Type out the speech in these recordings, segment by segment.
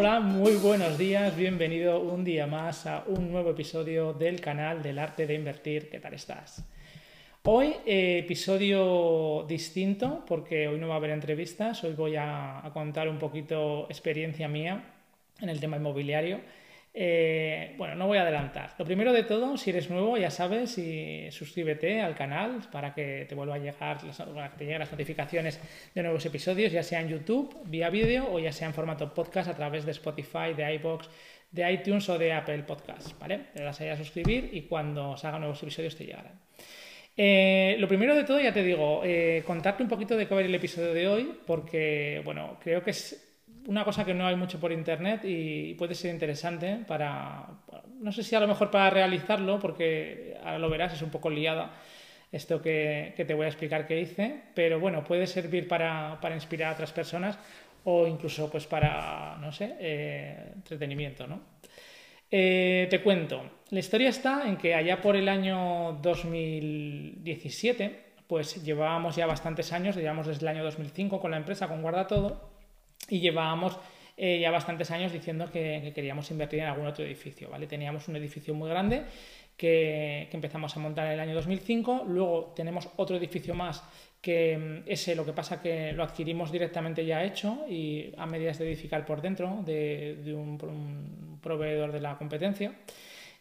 Hola, muy buenos días, bienvenido un día más a un nuevo episodio del canal del arte de invertir. ¿Qué tal estás? Hoy eh, episodio distinto porque hoy no va a haber entrevistas, hoy voy a, a contar un poquito experiencia mía en el tema inmobiliario eh, bueno, no voy a adelantar. Lo primero de todo, si eres nuevo, ya sabes, y suscríbete al canal para que te vuelva a llegar te lleguen las notificaciones de nuevos episodios, ya sea en YouTube, vía vídeo, o ya sea en formato podcast a través de Spotify, de iBox, de iTunes o de Apple Podcasts, ¿vale? Te das ahí a suscribir y cuando salga nuevos episodios te llegarán. Eh, lo primero de todo, ya te digo, eh, contarte un poquito de qué va a ir el episodio de hoy, porque, bueno, creo que es una cosa que no hay mucho por internet y puede ser interesante para, no sé si a lo mejor para realizarlo, porque ahora lo verás, es un poco liada esto que, te voy a explicar que hice, pero bueno, puede servir para, inspirar a otras personas o incluso pues para, no sé, eh, entretenimiento, ¿no? Eh, te cuento, la historia está en que allá por el año 2017, pues llevábamos ya bastantes años, llevamos desde el año 2005 con la empresa, con Guarda Todo, y llevábamos eh, ya bastantes años diciendo que, queríamos invertir en algún otro edificio. ¿vale? Teníamos un edificio muy grande que, empezamos a montar en el año 2005, luego tenemos otro edificio más que mm, ese lo que pasa que lo adquirimos directamente ya hecho y a medidas de edificar por dentro de, un, proveedor de la competencia.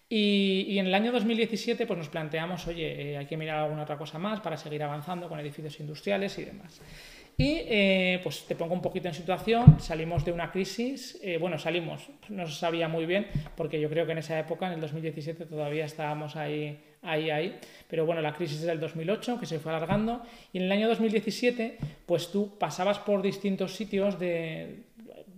Y, en el año 2017 pues nos planteamos, oye, eh, hay que mirar alguna otra cosa más para seguir avanzando con edificios industriales y demás. Y eh, pues te pongo un poquito en situación, salimos de una crisis, eh, bueno, salimos, no se sabía muy bien, porque yo creo que en esa época, en el 2017, todavía estábamos ahí, ahí, ahí, pero bueno, la crisis del 2008, que se fue alargando, y en el año 2017, pues tú pasabas por distintos sitios de,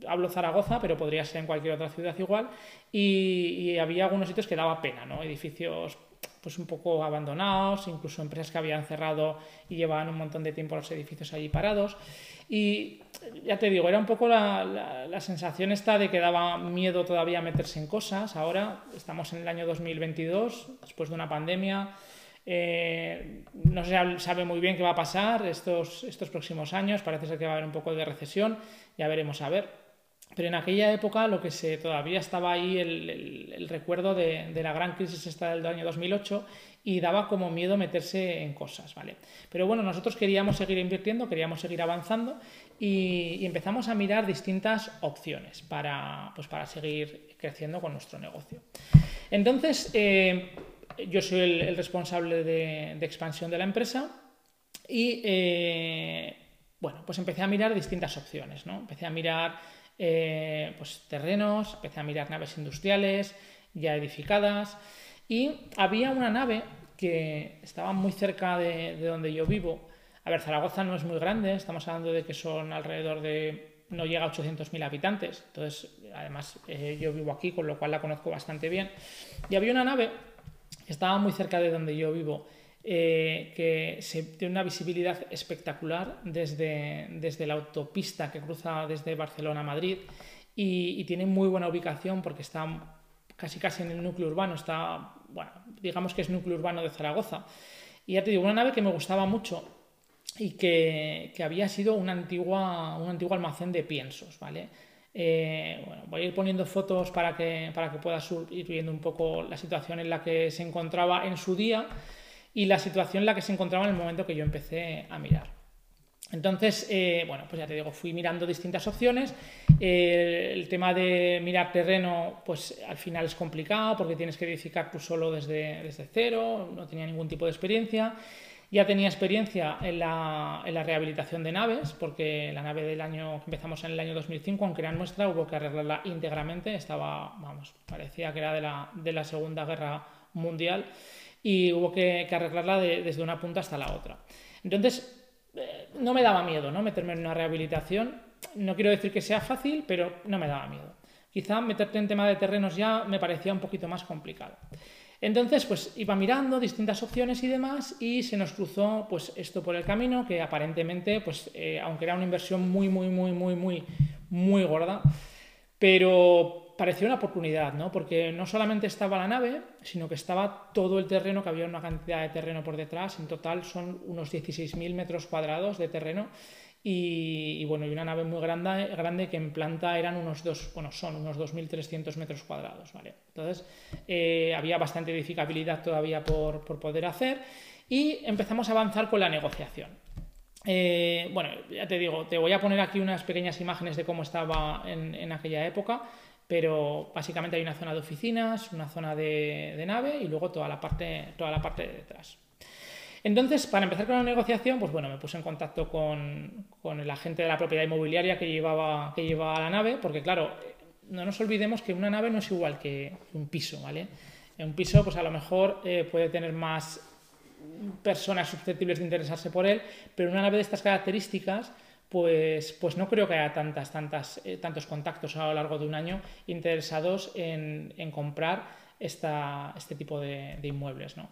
hablo Zaragoza, pero podría ser en cualquier otra ciudad igual, y, y había algunos sitios que daba pena, ¿no? Edificios pues un poco abandonados, incluso empresas que habían cerrado y llevaban un montón de tiempo los edificios allí parados. Y ya te digo, era un poco la, la, sensación esta de que daba miedo todavía meterse en cosas. Ahora estamos en el año 2022, después de una pandemia. Eh, no se sabe muy bien qué va a pasar estos, estos próximos años. Parece ser que va a haber un poco de recesión. Ya veremos a ver. Pero en aquella época lo que se todavía estaba ahí el, recuerdo de, la gran crisis esta del año 2008 y daba como miedo meterse en cosas, ¿vale? Pero bueno, nosotros queríamos seguir invirtiendo, queríamos seguir avanzando y, empezamos a mirar distintas opciones para, pues para seguir creciendo con nuestro negocio. Entonces, eh, yo soy el, responsable de, expansión de la empresa y, eh, bueno, pues empecé a mirar distintas opciones, ¿no? Empecé a mirar eh, pues, terrenos, empecé a mirar naves industriales ya edificadas y había una nave que estaba muy cerca de, donde yo vivo. A ver, Zaragoza no es muy grande, estamos hablando de que son alrededor de, no llega a 800.000 habitantes, entonces además eh, yo vivo aquí, con lo cual la conozco bastante bien. Y había una nave que estaba muy cerca de donde yo vivo eh, que tiene una visibilidad espectacular desde, desde la autopista que cruza desde Barcelona a Madrid y, tiene muy buena ubicación porque está casi casi en el núcleo urbano, está, bueno, digamos que es núcleo urbano de Zaragoza. Y ya te digo, una nave que me gustaba mucho y que, que había sido una antigua, un antiguo almacén de piensos, ¿vale? Eh, bueno, voy a ir poniendo fotos para que, para que puedas ir viendo un poco la situación en la que se encontraba en su día y la situación en la que se encontraba en el momento que yo empecé a mirar. Entonces, eh, bueno, pues ya te digo, fui mirando distintas opciones. Eh, el tema de mirar terreno, pues al final es complicado porque tienes que edificar tú solo desde, desde cero, no tenía ningún tipo de experiencia. Ya tenía experiencia en la, en la, rehabilitación de naves, porque la nave del año que empezamos en el año 2005, aunque era nuestra, hubo que arreglarla íntegramente. Estaba, vamos, parecía que era de la, de la Segunda Guerra Mundial y hubo que, arreglarla desde una punta hasta la otra. Entonces, eh, no me daba miedo ¿no? meterme en una rehabilitación. No quiero decir que sea fácil, pero no me daba miedo. Quizá meterte en tema de terrenos ya me parecía un poquito más complicado. Entonces, pues iba mirando distintas opciones y demás y se nos cruzó pues esto por el camino que aparentemente, pues eh, aunque era una inversión muy, muy, muy, muy, muy, muy gorda, pero pareció una oportunidad, ¿no? Porque no solamente estaba la nave, sino que estaba todo el terreno, que había una cantidad de terreno por detrás. En total son unos 16.000 metros cuadrados de terreno y, bueno, y una nave muy grande, grande que en planta eran unos dos, bueno, son unos 2.300 metros cuadrados, ¿vale? Entonces, eh, había bastante edificabilidad todavía por, por, poder hacer y empezamos a avanzar con la negociación. Eh, bueno, ya te digo, te voy a poner aquí unas pequeñas imágenes de cómo estaba en, en aquella época, pero básicamente hay una zona de oficinas, una zona de, nave y luego toda la parte, toda la parte de detrás. Entonces, para empezar con la negociación, pues bueno, me puse en contacto con, el agente de la propiedad inmobiliaria que llevaba, que llevaba la nave, porque claro, no nos olvidemos que una nave no es igual que un piso, ¿vale? Un piso, pues a lo mejor eh, puede tener más personas susceptibles de interesarse por él, pero una nave de estas características, pues, pues no creo que haya tantas, tantas, eh, tantos contactos a lo largo de un año interesados en, comprar esta, este tipo de, inmuebles, ¿no?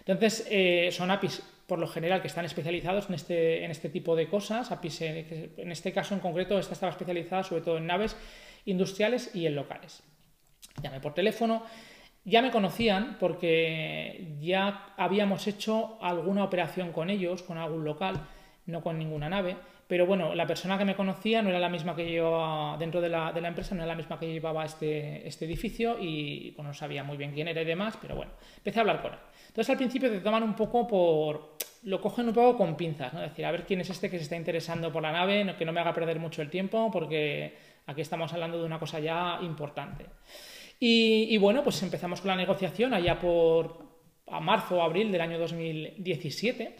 Entonces, eh, son APIs por lo general que están especializados en este, en este tipo de cosas. APIs, en este caso en concreto, esta estaba especializada sobre todo en naves industriales y en locales. Llamé por teléfono, ya me conocían porque ya habíamos hecho alguna operación con ellos, con algún local, no con ninguna nave. Pero bueno, la persona que me conocía no era la misma que llevaba dentro de la, empresa, no era la misma que llevaba este, este edificio y no sabía muy bien quién era y demás, pero bueno, empecé a hablar con él. Entonces al principio te toman un poco por... lo cogen un poco con pinzas, ¿no? Es decir, a ver quién es este que se está interesando por la nave, que no me haga perder mucho el tiempo, porque aquí estamos hablando de una cosa ya importante. Y, bueno, pues empezamos con la negociación allá por a marzo o abril del año 2017.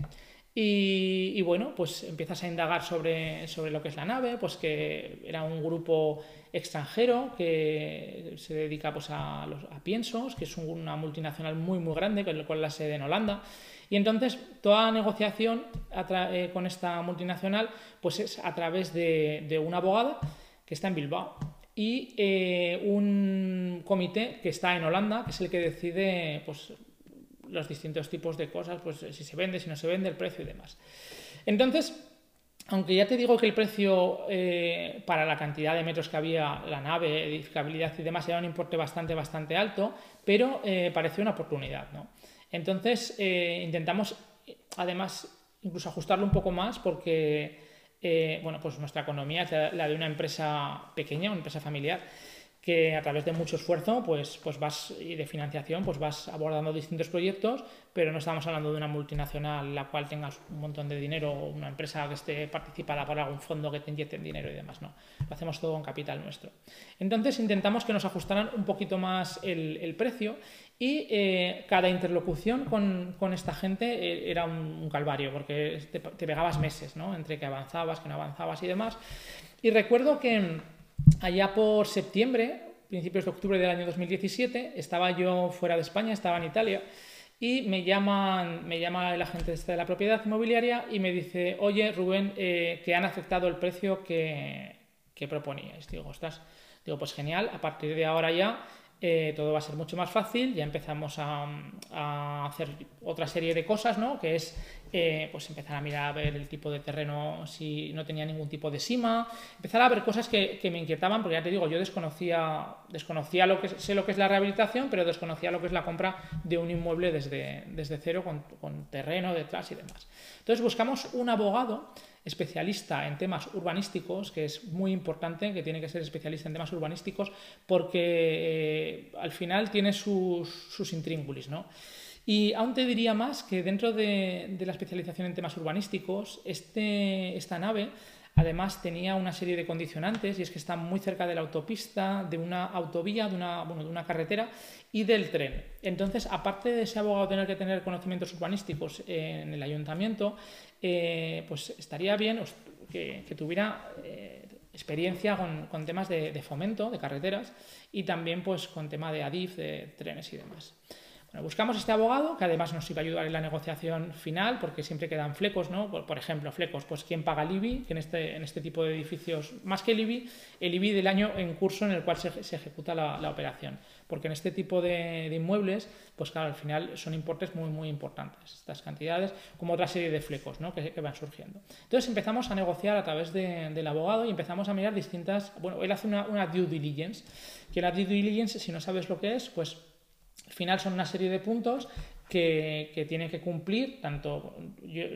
Y, bueno, pues empiezas a indagar sobre, sobre lo que es la nave, pues que era un grupo extranjero que se dedica pues, a, los, a piensos, que es una multinacional muy muy grande, con la sede en Holanda. Y entonces toda negociación eh, con esta multinacional pues es a través de, de una abogada que está en Bilbao y eh, un comité que está en Holanda, que es el que decide pues, los distintos tipos de cosas, pues si se vende, si no se vende, el precio y demás. Entonces, aunque ya te digo que el precio eh, para la cantidad de metros que había, la nave, edificabilidad y demás, era un importe bastante, bastante alto, pero eh, pareció una oportunidad. ¿no? Entonces eh, intentamos, además, incluso ajustarlo un poco más porque, bueno, pues nuestra economía es la de una empresa pequeña, una empresa familiar que a través de mucho esfuerzo pues, pues vas, y de financiación pues vas abordando distintos proyectos, pero no estamos hablando de una multinacional la cual tengas un montón de dinero o una empresa que esté participada por algún fondo que te inyecte dinero y demás, no. Lo hacemos todo con capital nuestro. Entonces intentamos que nos ajustaran un poquito más el, precio y eh, cada interlocución con, con esta gente eh, era un, calvario porque te, te pegabas meses, ¿no? Entre que avanzabas, que no avanzabas y demás. Y recuerdo que allá por septiembre, principios de octubre del año 2017, estaba yo fuera de España, estaba en Italia, y me, llaman, me llama el agente este de la propiedad inmobiliaria y me dice, oye Rubén, eh, que han aceptado el precio que, que proponíais. Digo, ostras, digo, pues genial, a partir de ahora ya eh, todo va a ser mucho más fácil, ya empezamos a, a, hacer otra serie de cosas, ¿no? Que es eh, pues empezar a mirar a ver el tipo de terreno si no tenía ningún tipo de sima, empezar a ver cosas que, me inquietaban, porque ya te digo, yo desconocía, desconocía lo que sé lo que es la rehabilitación, pero desconocía lo que es la compra de un inmueble desde, desde cero con, con terreno detrás y demás. Entonces buscamos un abogado especialista en temas urbanísticos, que es muy importante, que tiene que ser especialista en temas urbanísticos, porque eh, al final tiene sus, sus intríngulis, ¿no? Y aún te diría más que dentro de, la especialización en temas urbanísticos, este, esta nave además tenía una serie de condicionantes y es que está muy cerca de la autopista, de una autovía, de una, bueno, de una carretera y del tren. Entonces, aparte de ese abogado tener que tener conocimientos urbanísticos en el ayuntamiento, eh, pues estaría bien que, tuviera eh, experiencia con, temas de, de, fomento, de carreteras y también pues con tema de ADIF, de trenes y demás buscamos este abogado que además nos iba a ayudar en la negociación final porque siempre quedan flecos, ¿no? Por, ejemplo, flecos, pues quién paga el IBI, que en este, en este tipo de edificios, más que el IBI, el IBI del año en curso en el cual se, ejecuta la, operación. Porque en este tipo de, inmuebles, pues claro, al final son importes muy, muy importantes, estas cantidades, como otra serie de flecos ¿no? que, van surgiendo. Entonces empezamos a negociar a través del abogado y empezamos a mirar distintas, bueno, él hace una, una due diligence, que la due diligence, si no sabes lo que es, pues al final son una serie de puntos que, tiene que cumplir, tanto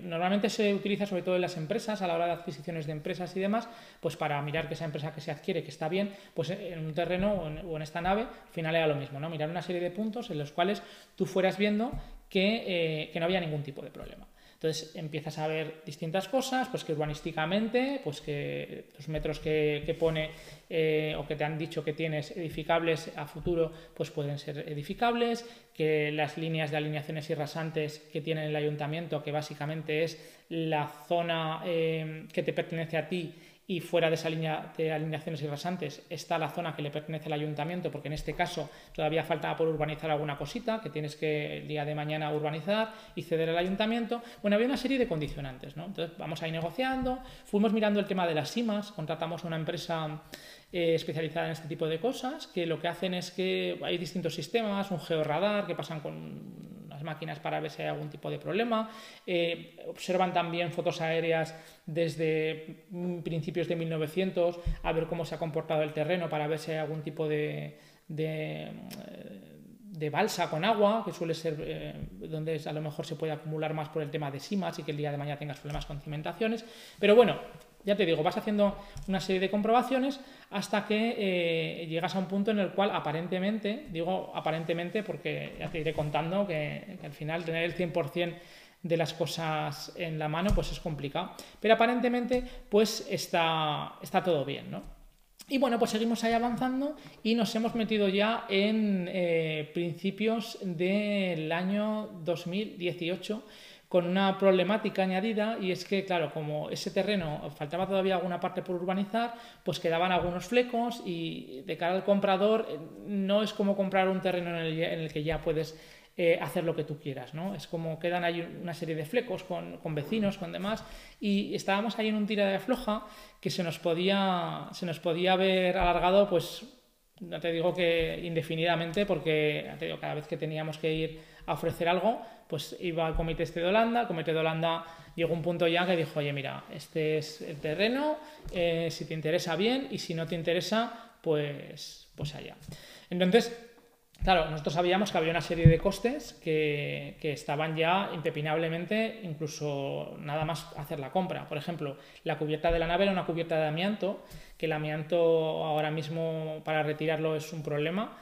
normalmente se utiliza sobre todo en las empresas a la hora de adquisiciones de empresas y demás, pues para mirar que esa empresa que se adquiere, que está bien, pues en un terreno o en, esta nave, al final era lo mismo, ¿no? Mirar una serie de puntos en los cuales tú fueras viendo que, eh, que no había ningún tipo de problema. Entonces empiezas a ver distintas cosas, pues que urbanísticamente, pues que los metros que, pone eh, o que te han dicho que tienes edificables a futuro, pues pueden ser edificables, que las líneas de alineaciones y rasantes que tiene el ayuntamiento, que básicamente es la zona eh, que te pertenece a ti y fuera de esa línea de alineaciones y rasantes está la zona que le pertenece al ayuntamiento, porque en este caso todavía falta por urbanizar alguna cosita que tienes que el día de mañana urbanizar y ceder al ayuntamiento. Bueno, había una serie de condicionantes, ¿no? Entonces vamos ahí negociando, fuimos mirando el tema de las SIMAS, contratamos una empresa eh, especializada en este tipo de cosas, que lo que hacen es que hay distintos sistemas, un georradar que pasan con máquinas para ver si hay algún tipo de problema. Eh, observan también fotos aéreas desde principios de 1900 a ver cómo se ha comportado el terreno para ver si hay algún tipo de, de, eh, balsa con agua, que suele ser eh, donde a lo mejor se puede acumular más por el tema de simas y que el día de mañana tengas problemas con cimentaciones. Pero bueno, ya te digo, vas haciendo una serie de comprobaciones hasta que eh, llegas a un punto en el cual aparentemente, digo aparentemente porque ya te iré contando que, al final tener el 100% de las cosas en la mano pues es complicado, pero aparentemente pues está, está todo bien, ¿no? Y bueno, pues seguimos ahí avanzando y nos hemos metido ya en eh, principios del año 2018 con una problemática añadida y es que, claro, como ese terreno faltaba todavía alguna parte por urbanizar, pues quedaban algunos flecos y de cara al comprador eh, no es como comprar un terreno en el, que ya puedes eh, hacer lo que tú quieras, ¿no? Es como quedan ahí una serie de flecos con, vecinos, con demás, y estábamos ahí en un tira de afloja que se nos podía, se nos podía haber alargado, pues, no te digo que indefinidamente, porque te digo, cada vez que teníamos que ir a ofrecer algo, pues iba al comité este de Holanda, el comité de Holanda llegó un punto ya que dijo, oye, mira, este es el terreno, eh, si te interesa bien y si no te interesa, pues, pues allá. Entonces, Claro, nosotros sabíamos que había una serie de costes que, que, estaban ya impepinablemente, incluso nada más hacer la compra. Por ejemplo, la cubierta de la nave era una cubierta de amianto, que el amianto ahora mismo para retirarlo es un problema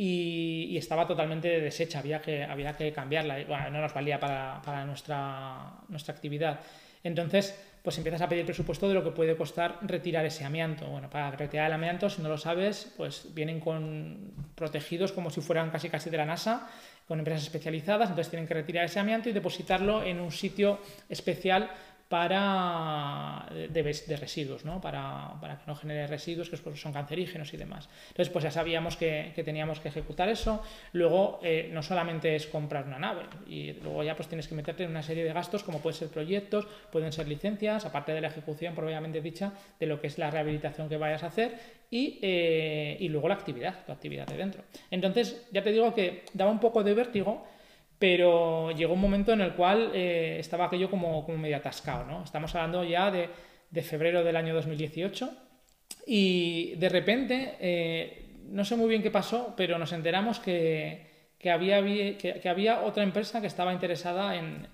y, estaba totalmente deshecha, había que, había que cambiarla, no nos valía para, para nuestra, nuestra actividad. Entonces, pues empiezas a pedir presupuesto de lo que puede costar retirar ese amianto. Bueno, para retirar el amianto, si no lo sabes, pues vienen con protegidos como si fueran casi casi de la NASA, con empresas especializadas, entonces tienen que retirar ese amianto y depositarlo en un sitio especial para de, de residuos, ¿no? Para, para, que no genere residuos que son cancerígenos y demás. Entonces, pues ya sabíamos que, que teníamos que ejecutar eso. Luego, eh, no solamente es comprar una nave, y luego ya pues tienes que meterte en una serie de gastos como pueden ser proyectos, pueden ser licencias, aparte de la ejecución propiamente dicha de lo que es la rehabilitación que vayas a hacer y, eh, y luego la actividad, tu actividad de dentro. Entonces, ya te digo que daba un poco de vértigo pero llegó un momento en el cual eh, estaba aquello como, como medio atascado, ¿no? Estamos hablando ya de, de, febrero del año 2018 y de repente, eh, no sé muy bien qué pasó, pero nos enteramos que, que, había, que, que había otra empresa que estaba interesada en,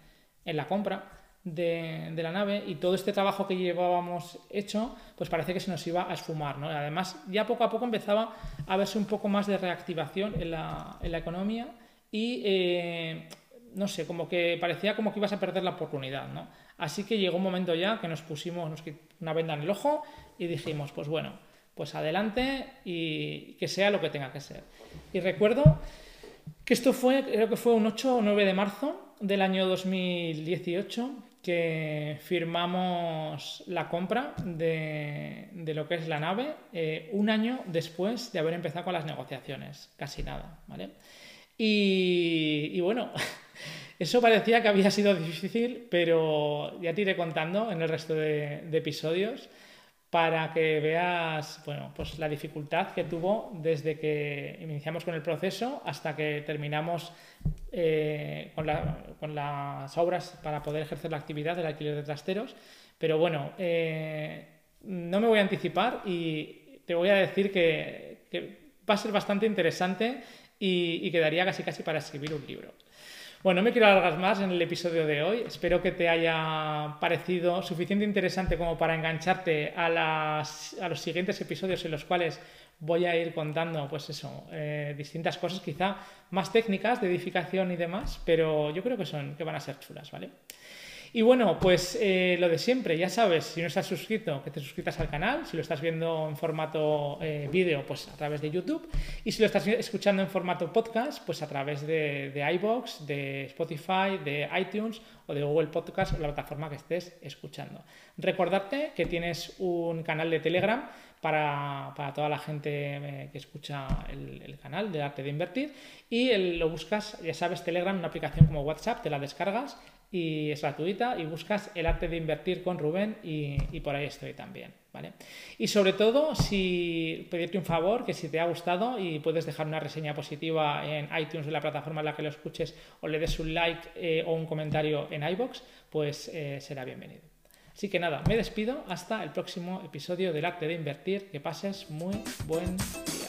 en la compra de, de, la nave y todo este trabajo que llevábamos hecho, pues parece que se nos iba a esfumar, ¿no? Además, ya poco a poco empezaba a verse un poco más de reactivación en la, en la economía y eh, no sé, como que parecía como que ibas a perder la oportunidad, ¿no? Así que llegó un momento ya que nos pusimos una venda en el ojo y dijimos, pues bueno, pues adelante y que sea lo que tenga que ser. Y recuerdo que esto fue, creo que fue un 8 o 9 de marzo del año 2018 que firmamos la compra de, lo que es la nave eh, un año después de haber empezado con las negociaciones, casi nada, ¿vale? Y, bueno, eso parecía que había sido difícil, pero ya te iré contando en el resto de, episodios para que veas bueno, pues la dificultad que tuvo desde que iniciamos con el proceso hasta que terminamos eh, con, las obras para poder ejercer la actividad del alquiler de trasteros. Pero bueno, eh, no me voy a anticipar y te voy a decir que va a ser bastante interesante y, quedaría casi casi para escribir un libro. Bueno, no me quiero alargar más en el episodio de hoy. Espero que te haya parecido suficiente interesante como para engancharte a, las, a los siguientes episodios en los cuales voy a ir contando, pues eso, eh, distintas cosas quizá más técnicas de edificación y demás, pero yo creo que son, que van a ser chulas, ¿vale? Y bueno, pues eh, lo de siempre, ya sabes, si no estás suscrito, que te suscritas al canal, si lo estás viendo en formato eh, vídeo, pues a través de YouTube, y si lo estás escuchando en formato podcast, pues a través de, de iBox, de Spotify, de iTunes o de Google Podcast o la plataforma que estés escuchando. Recordarte que tienes un canal de Telegram para, toda la gente eh, que escucha el, canal de Arte de Invertir y lo buscas, ya sabes, Telegram, una aplicación como WhatsApp, te la descargas y es gratuita y buscas el arte de invertir con Rubén y, por ahí estoy también. ¿vale? Y sobre todo, si pedirte un favor, que si te ha gustado y puedes dejar una reseña positiva en iTunes, en la plataforma en la que lo escuches, o le des un like eh, o un comentario en iBox, pues eh, será bienvenido. Así que nada, me despido hasta el próximo episodio del arte de invertir. Que pases muy buen día.